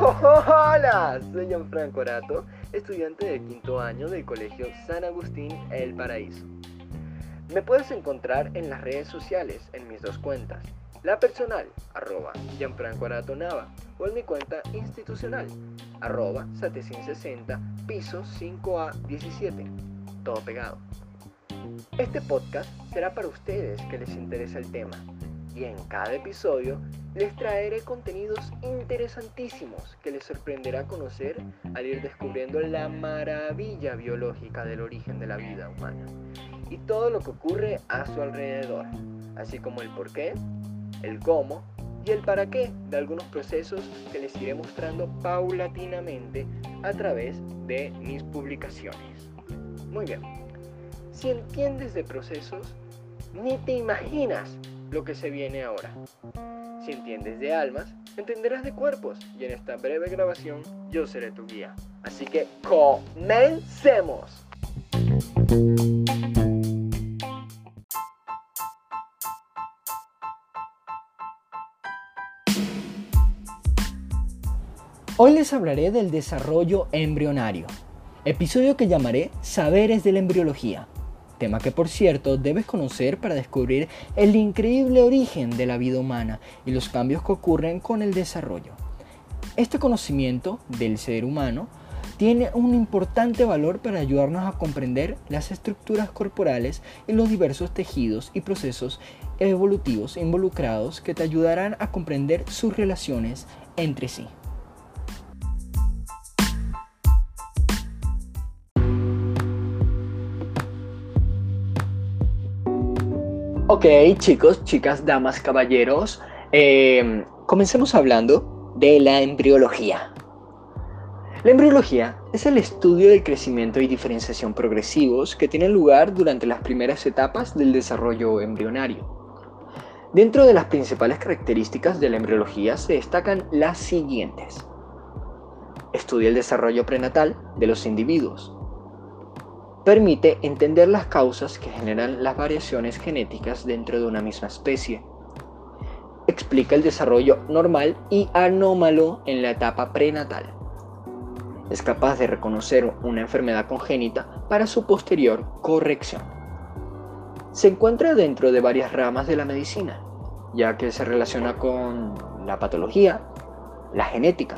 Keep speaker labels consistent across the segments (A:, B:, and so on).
A: Hola, soy Gianfranco Arato, estudiante de quinto año del Colegio San Agustín El Paraíso. Me puedes encontrar en las redes sociales en mis dos cuentas, la personal, arroba Gianfranco Arato Nava, o en mi cuenta institucional, arroba Satecin 60, piso 5A17, todo pegado. Este podcast será para ustedes que les interesa el tema y en cada episodio les traeré contenidos interesantísimos que les sorprenderá conocer al ir descubriendo la maravilla biológica del origen de la vida humana y todo lo que ocurre a su alrededor, así como el por qué, el cómo y el para qué de algunos procesos que les iré mostrando paulatinamente a través de mis publicaciones. Muy bien, si entiendes de procesos, ni te imaginas lo que se viene ahora. Si entiendes de almas, entenderás de cuerpos y en esta breve grabación yo seré tu guía. Así que comencemos. Hoy les hablaré del desarrollo embrionario, episodio que llamaré Saberes de la Embriología tema que por cierto debes conocer para descubrir el increíble origen de la vida humana y los cambios que ocurren con el desarrollo. Este conocimiento del ser humano tiene un importante valor para ayudarnos a comprender las estructuras corporales y los diversos tejidos y procesos evolutivos involucrados que te ayudarán a comprender sus relaciones entre sí. Ok, chicos, chicas, damas, caballeros, em, comencemos hablando de la embriología. La embriología es el estudio del crecimiento y diferenciación progresivos que tienen lugar durante las primeras etapas del desarrollo embrionario. Dentro de las principales características de la embriología se destacan las siguientes. Estudia el desarrollo prenatal de los individuos, permite entender las causas que generan las variaciones genéticas dentro de una misma especie. Explica el desarrollo normal y anómalo en la etapa prenatal. Es capaz de reconocer una enfermedad congénita para su posterior corrección. Se encuentra dentro de varias ramas de la medicina, ya que se relaciona con la patología, la genética,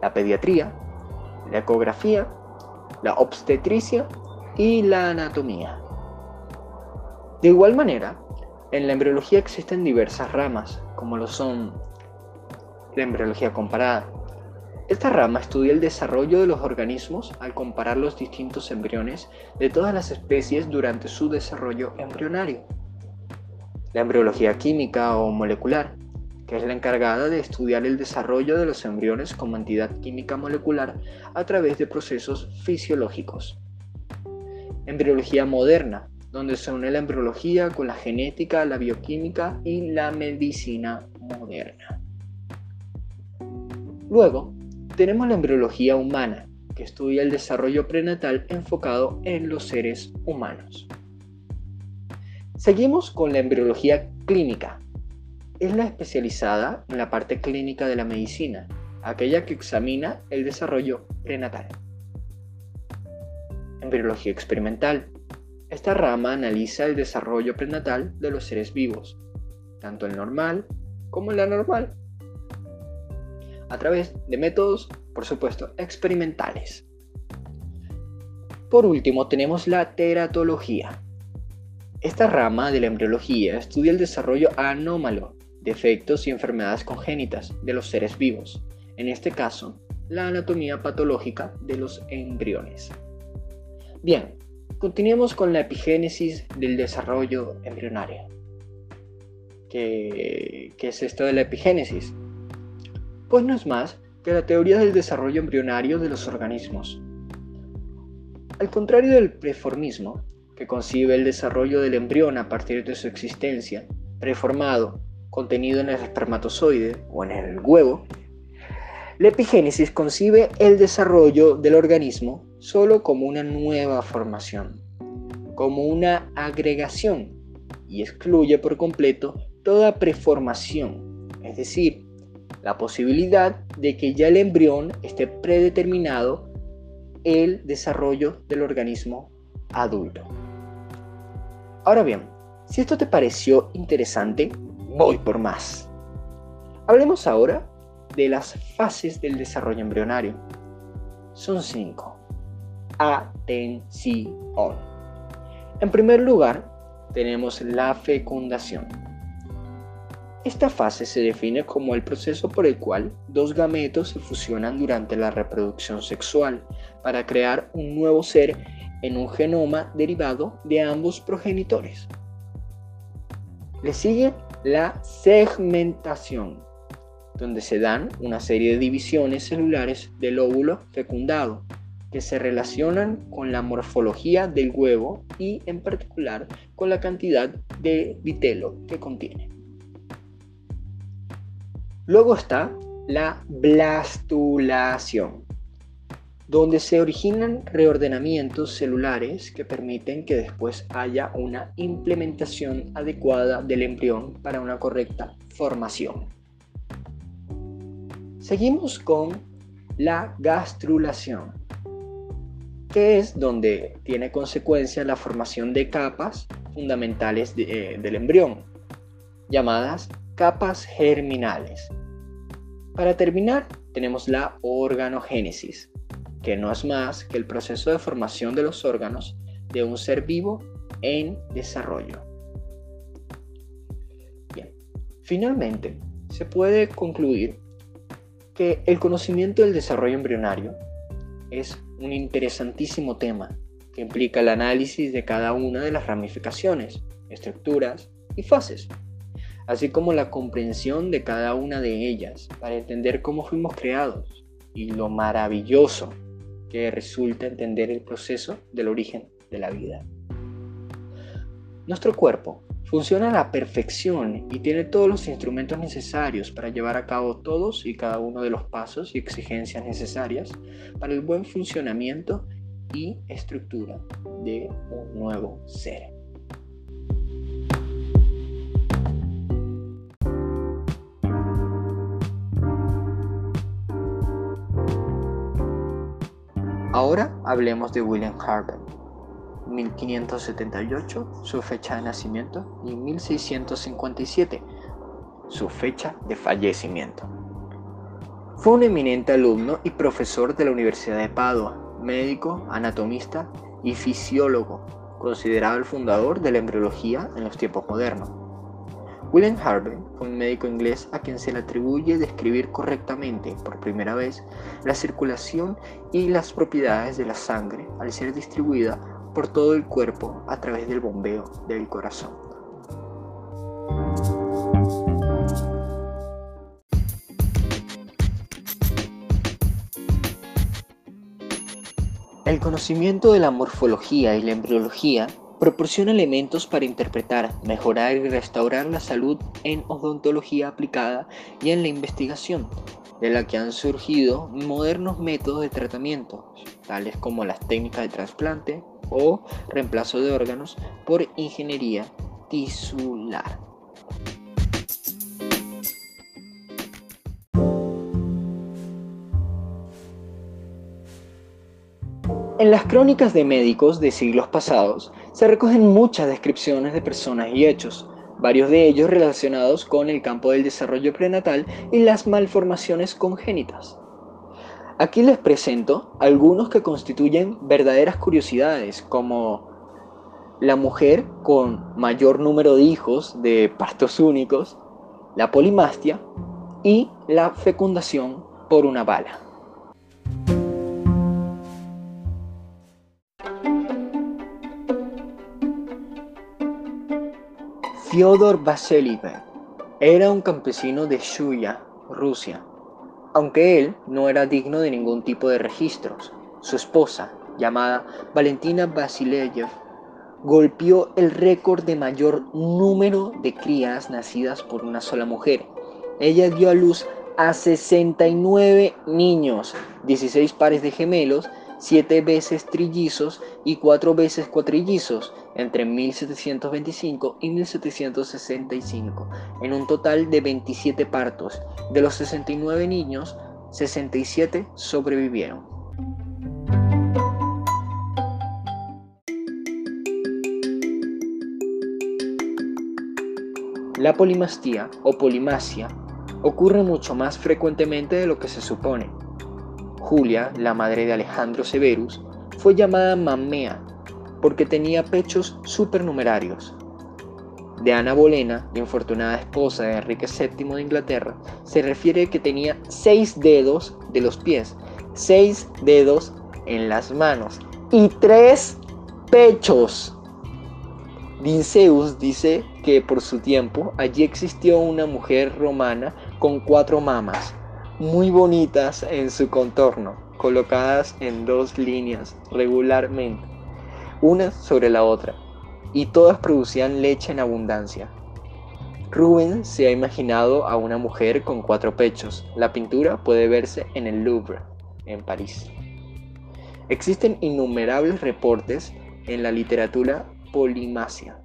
A: la pediatría, la ecografía, la obstetricia y la anatomía. De igual manera, en la embriología existen diversas ramas, como lo son la embriología comparada. Esta rama estudia el desarrollo de los organismos al comparar los distintos embriones de todas las especies durante su desarrollo embrionario. La embriología química o molecular, que es la encargada de estudiar el desarrollo de los embriones como entidad química molecular a través de procesos fisiológicos embriología moderna, donde se une la embriología con la genética, la bioquímica y la medicina moderna. Luego, tenemos la embriología humana, que estudia el desarrollo prenatal enfocado en los seres humanos. Seguimos con la embriología clínica. Es la especializada en la parte clínica de la medicina, aquella que examina el desarrollo prenatal embriología experimental. Esta rama analiza el desarrollo prenatal de los seres vivos, tanto el normal como el anormal, a través de métodos, por supuesto, experimentales. Por último, tenemos la teratología. Esta rama de la embriología estudia el desarrollo anómalo, defectos y enfermedades congénitas de los seres vivos, en este caso, la anatomía patológica de los embriones. Bien, continuemos con la epigénesis del desarrollo embrionario. ¿Qué, ¿Qué, es esto de la epigénesis? Pues no es más que la teoría del desarrollo embrionario de los organismos. Al contrario del preformismo, que concibe el desarrollo del embrión a partir de su existencia, preformado, contenido en el espermatozoide o en el huevo, la epigénesis concibe el desarrollo del organismo solo como una nueva formación, como una agregación y excluye por completo toda preformación, es decir, la posibilidad de que ya el embrión esté predeterminado el desarrollo del organismo adulto. Ahora bien, si esto te pareció interesante, voy por más. Hablemos ahora de las fases del desarrollo embrionario. Son cinco. Atención. En primer lugar, tenemos la fecundación. Esta fase se define como el proceso por el cual dos gametos se fusionan durante la reproducción sexual para crear un nuevo ser en un genoma derivado de ambos progenitores. Le sigue la segmentación, donde se dan una serie de divisiones celulares del óvulo fecundado que se relacionan con la morfología del huevo y en particular con la cantidad de vitelo que contiene. Luego está la blastulación, donde se originan reordenamientos celulares que permiten que después haya una implementación adecuada del embrión para una correcta formación. Seguimos con la gastrulación, que es donde tiene consecuencia la formación de capas fundamentales eh, del embrión, llamadas capas germinales. Para terminar, tenemos la organogénesis, que no es más que el proceso de formación de los órganos de un ser vivo en desarrollo. Bien, finalmente, se puede concluir que el conocimiento del desarrollo embrionario es un interesantísimo tema que implica el análisis de cada una de las ramificaciones, estructuras y fases así como la comprensión de cada una de ellas para entender cómo fuimos creados y lo maravilloso que resulta entender el proceso del origen de la vida. Nuestro cuerpo funciona a la perfección y tiene todos los instrumentos necesarios para llevar a cabo todos y cada uno de los pasos y exigencias necesarias para el buen funcionamiento y estructura de un nuevo ser. Ahora hablemos de William Harvey. 1578, su fecha de nacimiento, y 1657, su fecha de fallecimiento. Fue un eminente alumno y profesor de la Universidad de Padua, médico, anatomista y fisiólogo, considerado el fundador de la embriología en los tiempos modernos. William Harvey fue un médico inglés a quien se le atribuye describir correctamente por primera vez la circulación y las propiedades de la sangre al ser distribuida por todo el cuerpo a través del bombeo del corazón. El conocimiento de la morfología y la embriología Proporciona elementos para interpretar, mejorar y restaurar la salud en odontología aplicada y en la investigación, de la que han surgido modernos métodos de tratamiento, tales como las técnicas de trasplante o reemplazo de órganos por ingeniería tisular. En las crónicas de médicos de siglos pasados se recogen muchas descripciones de personas y hechos, varios de ellos relacionados con el campo del desarrollo prenatal y las malformaciones congénitas. Aquí les presento algunos que constituyen verdaderas curiosidades, como la mujer con mayor número de hijos de partos únicos, la polimastia y la fecundación por una bala. Fyodor Vasiliev era un campesino de Shuya, Rusia. Aunque él no era digno de ningún tipo de registros, su esposa, llamada Valentina Vasilyev, golpeó el récord de mayor número de crías nacidas por una sola mujer. Ella dio a luz a 69 niños, 16 pares de gemelos, siete veces trillizos y cuatro veces cuatrillizos entre 1725 y 1765, en un total de 27 partos. De los 69 niños, 67 sobrevivieron. La polimastía o polimasia ocurre mucho más frecuentemente de lo que se supone. Julia, la madre de Alejandro Severus, fue llamada Mamea porque tenía pechos supernumerarios. De Ana Bolena, la infortunada esposa de Enrique VII de Inglaterra, se refiere que tenía seis dedos de los pies, seis dedos en las manos y tres pechos. Linceus dice que por su tiempo allí existió una mujer romana con cuatro mamas, muy bonitas en su contorno, colocadas en dos líneas regularmente, una sobre la otra, y todas producían leche en abundancia. Rubens se ha imaginado a una mujer con cuatro pechos. La pintura puede verse en el Louvre, en París. Existen innumerables reportes en la literatura polimacia.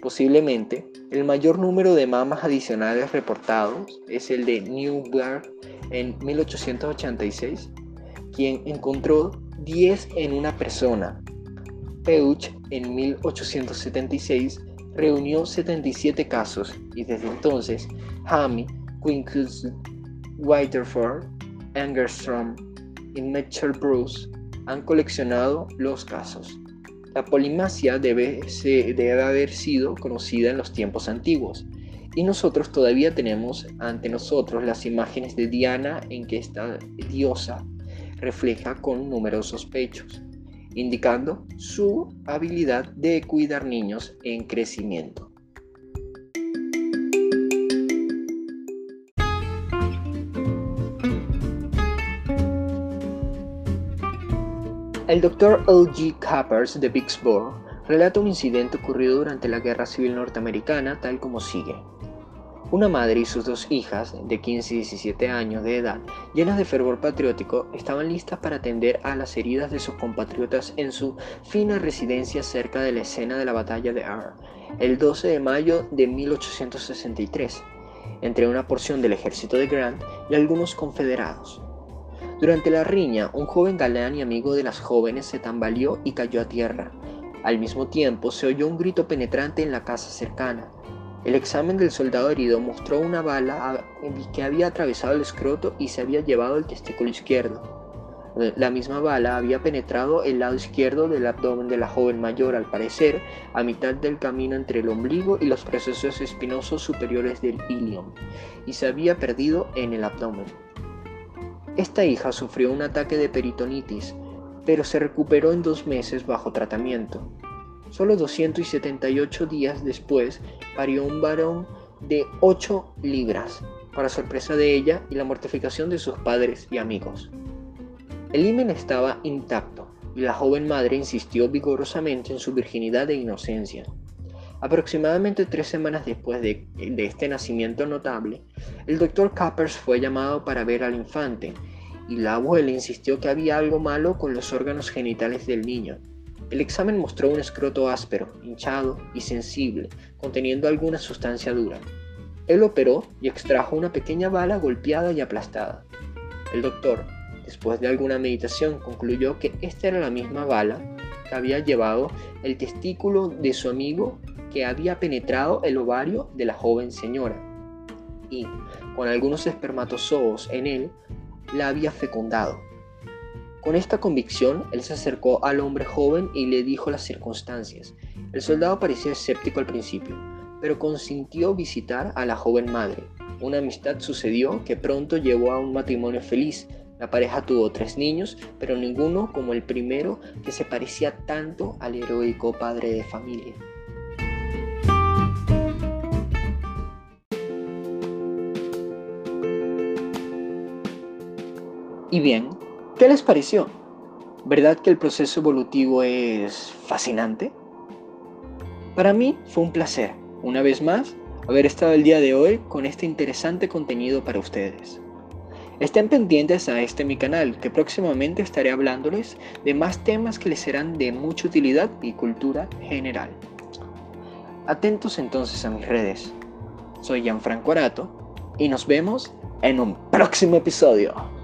A: Posiblemente, el mayor número de mamas adicionales reportados es el de Newberg en 1886, quien encontró 10 en una persona. Peuch en 1876 reunió 77 casos y desde entonces Hammy, Quincus, Whiterford, Angerstrom y Mitchell Bruce han coleccionado los casos. La polimacia debe, debe haber sido conocida en los tiempos antiguos, y nosotros todavía tenemos ante nosotros las imágenes de Diana en que esta diosa refleja con numerosos pechos, indicando su habilidad de cuidar niños en crecimiento. El doctor L.G. Cappers de Vicksburg relata un incidente ocurrido durante la Guerra Civil Norteamericana tal como sigue. Una madre y sus dos hijas, de 15 y 17 años de edad, llenas de fervor patriótico, estaban listas para atender a las heridas de sus compatriotas en su fina residencia cerca de la escena de la batalla de R, el 12 de mayo de 1863, entre una porción del ejército de Grant y algunos confederados. Durante la riña, un joven galán y amigo de las jóvenes se tambaleó y cayó a tierra. Al mismo tiempo, se oyó un grito penetrante en la casa cercana. El examen del soldado herido mostró una bala que había atravesado el escroto y se había llevado el testículo izquierdo. La misma bala había penetrado el lado izquierdo del abdomen de la joven mayor, al parecer, a mitad del camino entre el ombligo y los procesos espinosos superiores del ilium, y se había perdido en el abdomen. Esta hija sufrió un ataque de peritonitis, pero se recuperó en dos meses bajo tratamiento. Solo 278 días después parió un varón de 8 libras, para sorpresa de ella y la mortificación de sus padres y amigos. El himen estaba intacto y la joven madre insistió vigorosamente en su virginidad e inocencia. Aproximadamente tres semanas después de, este nacimiento notable, el doctor Cappers fue llamado para ver al infante y la abuela insistió que había algo malo con los órganos genitales del niño. El examen mostró un escroto áspero, hinchado y sensible, conteniendo alguna sustancia dura. Él operó y extrajo una pequeña bala golpeada y aplastada. El doctor, después de alguna meditación, concluyó que esta era la misma bala que había llevado el testículo de su amigo que había penetrado el ovario de la joven señora y, con algunos espermatozoos en él, la había fecundado. Con esta convicción, él se acercó al hombre joven y le dijo las circunstancias. El soldado parecía escéptico al principio, pero consintió visitar a la joven madre. Una amistad sucedió que pronto llevó a un matrimonio feliz. La pareja tuvo tres niños, pero ninguno como el primero que se parecía tanto al heroico padre de familia. Y bien, ¿qué les pareció? ¿Verdad que el proceso evolutivo es fascinante? Para mí fue un placer, una vez más, haber estado el día de hoy con este interesante contenido para ustedes. Estén pendientes a este mi canal, que próximamente estaré hablándoles de más temas que les serán de mucha utilidad y cultura general. Atentos entonces a mis redes. Soy Gianfranco Arato y nos vemos en un próximo episodio.